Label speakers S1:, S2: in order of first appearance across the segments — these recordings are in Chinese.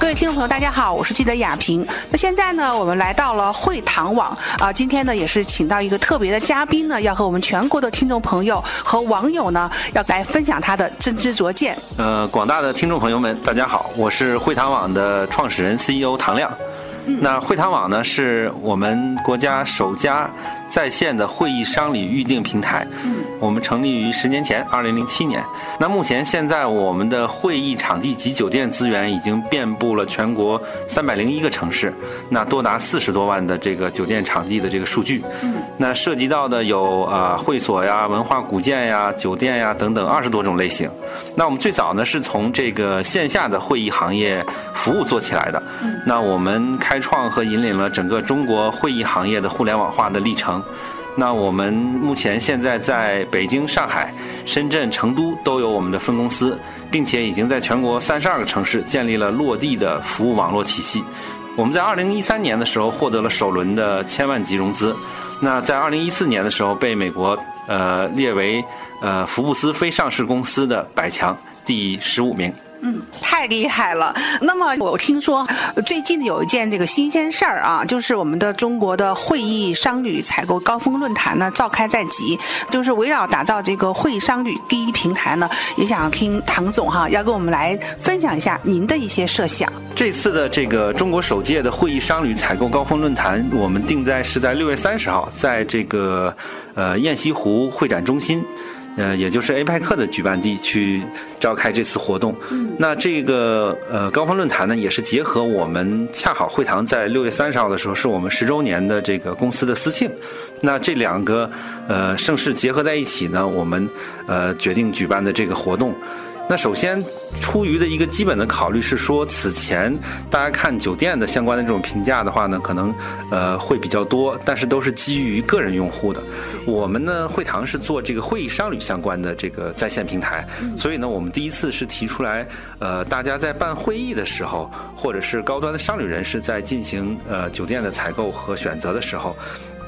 S1: 各位听众朋友，大家好，我是记者雅萍。那现在呢，我们来到了会堂网啊，今天呢也是请到一个特别的嘉宾呢，要和我们全国的听众朋友和网友呢，要来分享他的真知灼见。
S2: 呃，广大的听众朋友们，大家好，我是会堂网的创始人 CEO 唐亮。那会堂网呢，是我们国家首家在线的会议商旅预订平台。嗯，我们成立于十年前，二零零七年。那目前现在我们的会议场地及酒店资源已经遍布了全国三百零一个城市，那多达四十多万的这个酒店场地的这个数据。嗯，那涉及到的有啊会所呀、文化古建呀、酒店呀等等二十多种类型。那我们最早呢是从这个线下的会议行业服务做起来的。嗯，那我们开创和引领了整个中国会议行业的互联网化的历程。那我们目前现在在北京、上海、深圳、成都都有我们的分公司，并且已经在全国三十二个城市建立了落地的服务网络体系。我们在二零一三年的时候获得了首轮的千万级融资，那在二零一四年的时候被美国呃列为呃福布斯非上市公司的百强第十五名。
S1: 嗯，太厉害了。那么我听说最近有一件这个新鲜事儿啊，就是我们的中国的会议商旅采购高峰论坛呢召开在即，就是围绕打造这个会议商旅第一平台呢，也想听唐总哈要跟我们来分享一下您的一些设想。
S2: 这次的这个中国首届的会议商旅采购高峰论坛，我们定在是在六月三十号，在这个呃雁西湖会展中心。呃，也就是 APEC 的举办地去召开这次活动。那这个呃高峰论坛呢，也是结合我们恰好会堂在六月三十号的时候是我们十周年的这个公司的私庆。那这两个呃盛世结合在一起呢，我们呃决定举办的这个活动。那首先，出于的一个基本的考虑是说，此前大家看酒店的相关的这种评价的话呢，可能呃会比较多，但是都是基于个人用户的。我们呢，会堂是做这个会议商旅相关的这个在线平台，所以呢，我们第一次是提出来，呃，大家在办会议的时候，或者是高端的商旅人士在进行呃酒店的采购和选择的时候。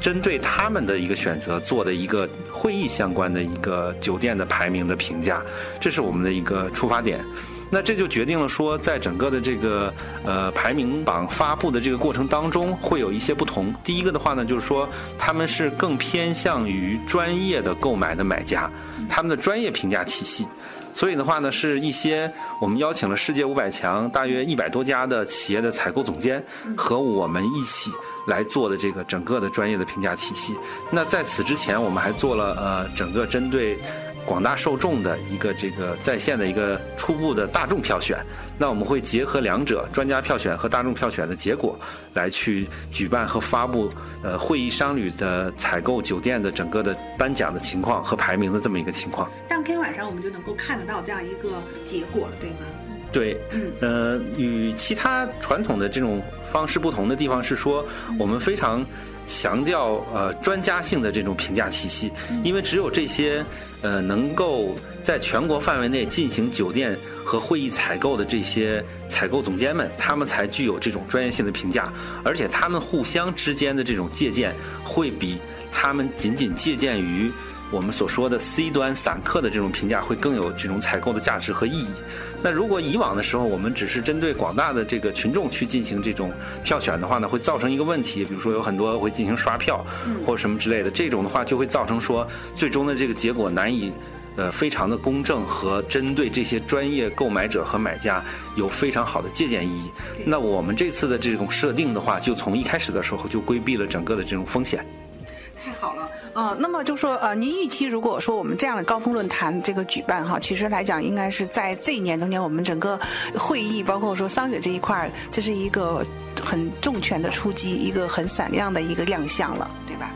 S2: 针对他们的一个选择做的一个会议相关的一个酒店的排名的评价，这是我们的一个出发点。那这就决定了说，在整个的这个呃排名榜发布的这个过程当中，会有一些不同。第一个的话呢，就是说他们是更偏向于专业的购买的买家，他们的专业评价体系。所以的话呢，是一些我们邀请了世界五百强大约一百多家的企业的采购总监和我们一起来做的这个整个的专业的评价体系。那在此之前，我们还做了呃整个针对广大受众的一个这个在线的一个初步的大众票选。那我们会结合两者，专家票选和大众票选的结果，来去举办和发布呃会议商旅的采购酒店的整个的颁奖的情况和排名的这么一个情况。
S1: 当天晚上我们就能够看得到这样一个结果了，对吗？
S2: 对，嗯，呃，与其他传统的这种方式不同的地方是说，我们非常强调呃专家性的这种评价体系，因为只有这些呃能够在全国范围内进行酒店和会议采购的这些采购总监们，他们才具有这种专业性的评价，而且他们互相之间的这种借鉴，会比他们仅仅借鉴于。我们所说的 C 端散客的这种评价会更有这种采购的价值和意义。那如果以往的时候，我们只是针对广大的这个群众去进行这种票选的话呢，会造成一个问题，比如说有很多会进行刷票或者什么之类的，这种的话就会造成说最终的这个结果难以呃非常的公正和针对这些专业购买者和买家有非常好的借鉴意义。那我们这次的这种设定的话，就从一开始的时候就规避了整个的这种风险。
S1: 太好了，呃，那么就说，呃，您预期如果说我们这样的高峰论坛这个举办哈，其实来讲应该是在这一年中间，我们整个会议包括说商业这一块，这是一个很重拳的出击，一个很闪亮的一个亮相了，对吧？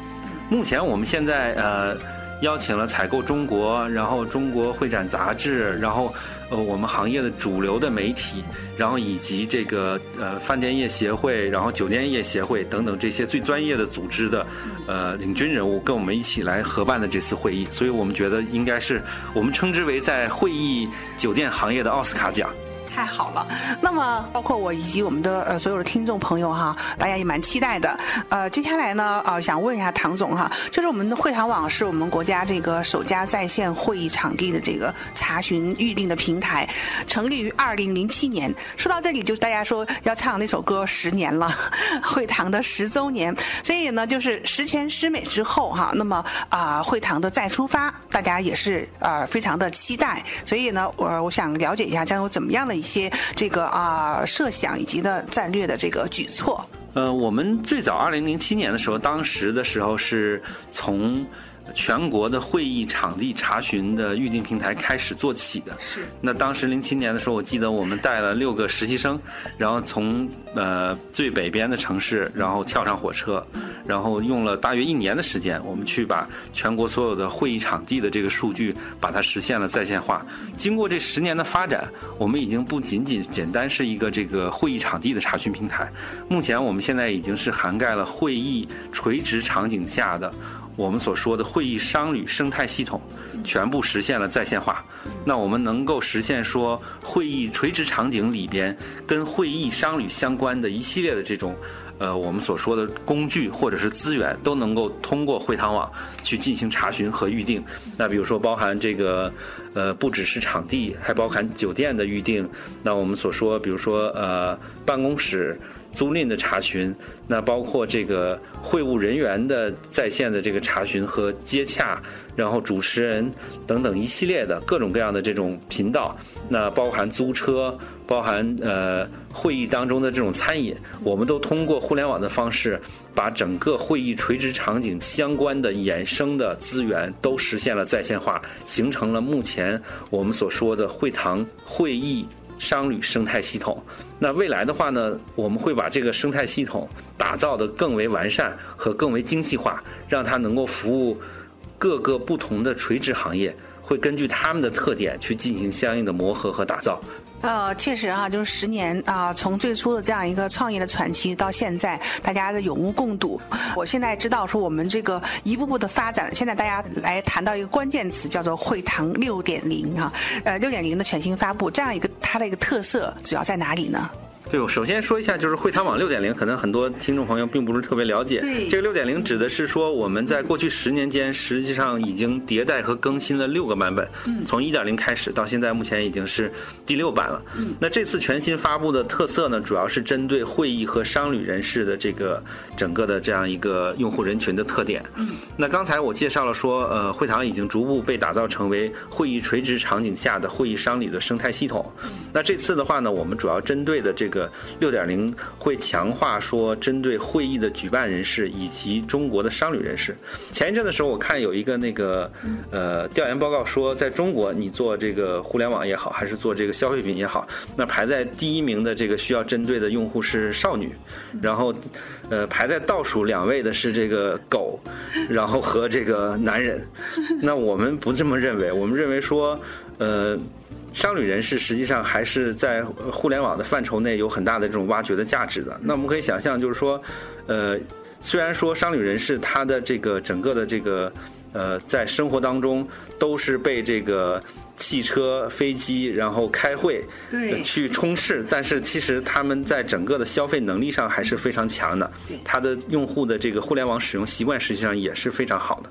S2: 目前我们现在呃。邀请了采购中国，然后中国会展杂志，然后呃我们行业的主流的媒体，然后以及这个呃饭店业协会，然后酒店业协会等等这些最专业的组织的呃领军人物跟我们一起来合办的这次会议，所以我们觉得应该是我们称之为在会议酒店行业的奥斯卡奖。
S1: 太好了，那么包括我以及我们的呃所有的听众朋友哈，大家也蛮期待的。呃，接下来呢，呃，想问一下唐总哈，就是我们的会谈网是我们国家这个首家在线会议场地的这个查询预定的平台，成立于二零零七年。说到这里，就大家说要唱那首歌十年了，会堂的十周年，所以呢，就是十全十美之后哈，那么啊，会堂的再出发，大家也是呃非常的期待。所以呢，我我想了解一下将有怎么样的一些这个啊设想以及的战略的这个举措。
S2: 呃，我们最早二零零七年的时候，当时的时候是从。全国的会议场地查询的预订平台开始做起的。
S1: 是。
S2: 那当时零七年的时候，我记得我们带了六个实习生，然后从呃最北边的城市，然后跳上火车，然后用了大约一年的时间，我们去把全国所有的会议场地的这个数据，把它实现了在线化。经过这十年的发展，我们已经不仅仅简单是一个这个会议场地的查询平台，目前我们现在已经是涵盖了会议垂直场景下的。我们所说的会议商旅生态系统，全部实现了在线化。那我们能够实现说，会议垂直场景里边跟会议商旅相关的一系列的这种，呃，我们所说的工具或者是资源，都能够通过会堂网去进行查询和预定。那比如说，包含这个，呃，不只是场地，还包含酒店的预定。那我们所说，比如说，呃，办公室。租赁的查询，那包括这个会务人员的在线的这个查询和接洽，然后主持人等等一系列的各种各样的这种频道，那包含租车，包含呃会议当中的这种餐饮，我们都通过互联网的方式，把整个会议垂直场景相关的衍生的资源都实现了在线化，形成了目前我们所说的会堂会议。商旅生态系统，那未来的话呢，我们会把这个生态系统打造的更为完善和更为精细化，让它能够服务各个不同的垂直行业，会根据他们的特点去进行相应的磨合和打造。
S1: 呃，确实哈，就是十年啊，从最初的这样一个创业的传奇到现在，大家的有目共睹。我现在知道说我们这个一步步的发展，现在大家来谈到一个关键词，叫做会堂六点零哈，呃，六点零的全新发布，这样一个它的一个特色主要在哪里呢？
S2: 对，我首先说一下，就是会谈网六点零，可能很多听众朋友并不是特别了解。
S1: 对，
S2: 这个六点零指的是说，我们在过去十年间，实际上已经迭代和更新了六个版本。嗯，从一点零开始到现在，目前已经是第六版了。嗯，那这次全新发布的特色呢，主要是针对会议和商旅人士的这个整个的这样一个用户人群的特点。嗯，那刚才我介绍了说，呃，会堂已经逐步被打造成为会议垂直场景下的会议商旅的生态系统。那这次的话呢，我们主要针对的这个。六点零会强化说，针对会议的举办人士以及中国的商旅人士。前一阵的时候，我看有一个那个呃调研报告说，在中国你做这个互联网也好，还是做这个消费品也好，那排在第一名的这个需要针对的用户是少女，然后呃排在倒数两位的是这个狗，然后和这个男人。那我们不这么认为，我们认为说呃。商旅人士实际上还是在互联网的范畴内有很大的这种挖掘的价值的。那我们可以想象，就是说，呃，虽然说商旅人士他的这个整个的这个呃，在生活当中都是被这个。汽车、飞机，然后开会，
S1: 对，
S2: 去充斥，但是其实他们在整个的消费能力上还是非常强的。
S1: 对，
S2: 他的用户的这个互联网使用习惯实际上也是非常好的。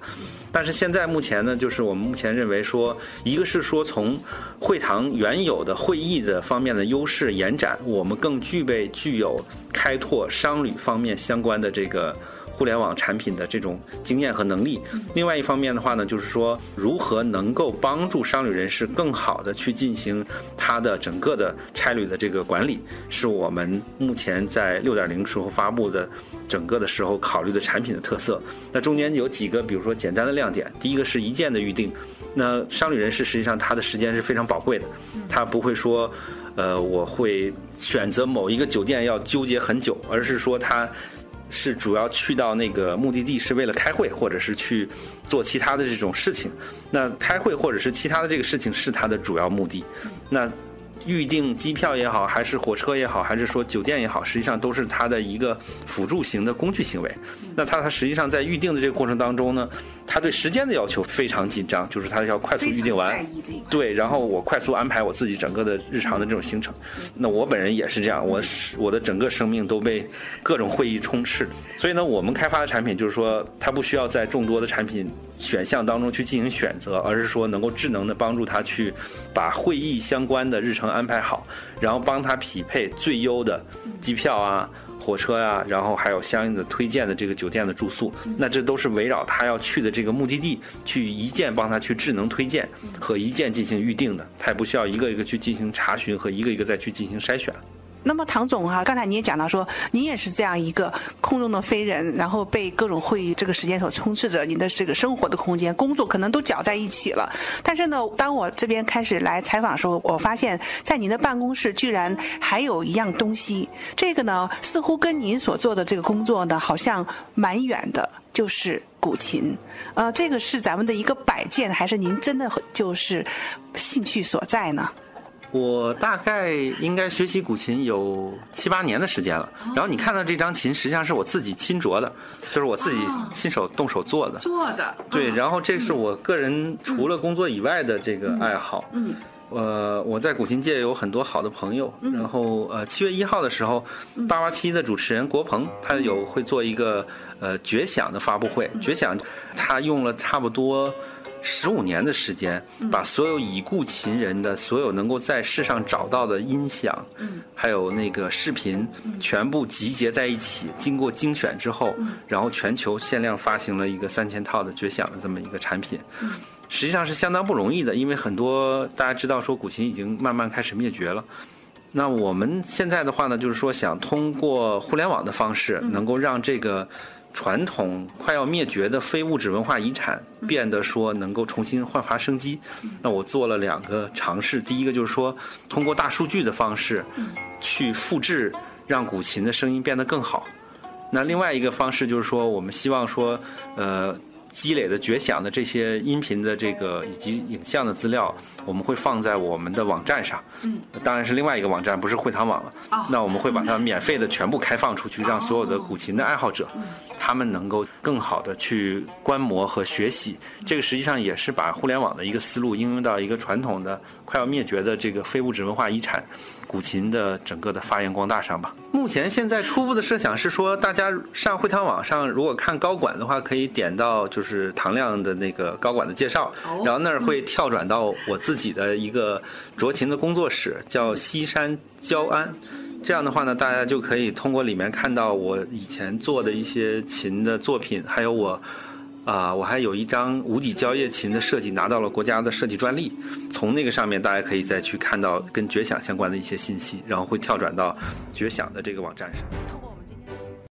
S2: 但是现在目前呢，就是我们目前认为说，一个是说从会堂原有的会议的方面的优势延展，我们更具备具有开拓商旅方面相关的这个。互联网产品的这种经验和能力，另外一方面的话呢，就是说如何能够帮助商旅人士更好的去进行他的整个的差旅的这个管理，是我们目前在六点零时候发布的整个的时候考虑的产品的特色。那中间有几个，比如说简单的亮点，第一个是一键的预定。那商旅人士实际上他的时间是非常宝贵的，他不会说，呃，我会选择某一个酒店要纠结很久，而是说他。是主要去到那个目的地是为了开会，或者是去做其他的这种事情。那开会或者是其他的这个事情是他的主要目的。那预订机票也好，还是火车也好，还是说酒店也好，实际上都是它的一个辅助型的工具行为。那它它实际上在预定的这个过程当中呢，它对时间的要求非常紧张，就是它要快速预定完，对，然后我快速安排我自己整个的日常的这种行程。那我本人也是这样，我我的整个生命都被各种会议充斥。所以呢，我们开发的产品就是说，它不需要在众多的产品选项当中去进行选择，而是说能够智能的帮助他去把会议相关的日程安排好，然后帮他匹配最优的机票啊。火车呀，然后还有相应的推荐的这个酒店的住宿，那这都是围绕他要去的这个目的地去一键帮他去智能推荐和一键进行预定的，他也不需要一个一个去进行查询和一个一个再去进行筛选。
S1: 那么唐总哈，刚才你也讲到说，你也是这样一个空中的飞人，然后被各种会议这个时间所充斥着，你的这个生活的空间、工作可能都搅在一起了。但是呢，当我这边开始来采访的时候，我发现，在您的办公室居然还有一样东西，这个呢，似乎跟您所做的这个工作呢，好像蛮远的，就是古琴。呃，这个是咱们的一个摆件，还是您真的就是兴趣所在呢？
S2: 我大概应该学习古琴有七八年的时间了，然后你看到这张琴，实际上是我自己亲琢的，就是我自己亲手动手做的。
S1: 做的。
S2: 对，然后这是我个人除了工作以外的这个爱好。嗯。呃，我在古琴界有很多好的朋友，然后呃，七月一号的时候，八八七的主持人国鹏，他有会做一个呃绝响的发布会，绝响，他用了差不多。十五年的时间，把所有已故琴人的所有能够在世上找到的音响，还有那个视频，全部集结在一起，经过精选之后，然后全球限量发行了一个三千套的绝响的这么一个产品。实际上是相当不容易的，因为很多大家知道说古琴已经慢慢开始灭绝了。那我们现在的话呢，就是说想通过互联网的方式，能够让这个。传统快要灭绝的非物质文化遗产变得说能够重新焕发生机，那我做了两个尝试。第一个就是说，通过大数据的方式去复制，让古琴的声音变得更好。那另外一个方式就是说，我们希望说，呃。积累的绝响的这些音频的这个以及影像的资料，我们会放在我们的网站上。嗯，当然是另外一个网站，不是会堂网了。哦，那我们会把它免费的全部开放出去，让所有的古琴的爱好者，他们能够更好的去观摩和学习。这个实际上也是把互联网的一个思路应用到一个传统的快要灭绝的这个非物质文化遗产。古琴的整个的发扬光大上吧。目前现在初步的设想是说，大家上会堂网上如果看高管的话，可以点到就是唐亮的那个高管的介绍，然后那儿会跳转到我自己的一个酌琴的工作室，叫西山焦安。这样的话呢，大家就可以通过里面看到我以前做的一些琴的作品，还有我。啊，我还有一张无底交叶琴的设计拿到了国家的设计专利，从那个上面大家可以再去看到跟绝响相关的一些信息，然后会跳转到绝响的这个网站上。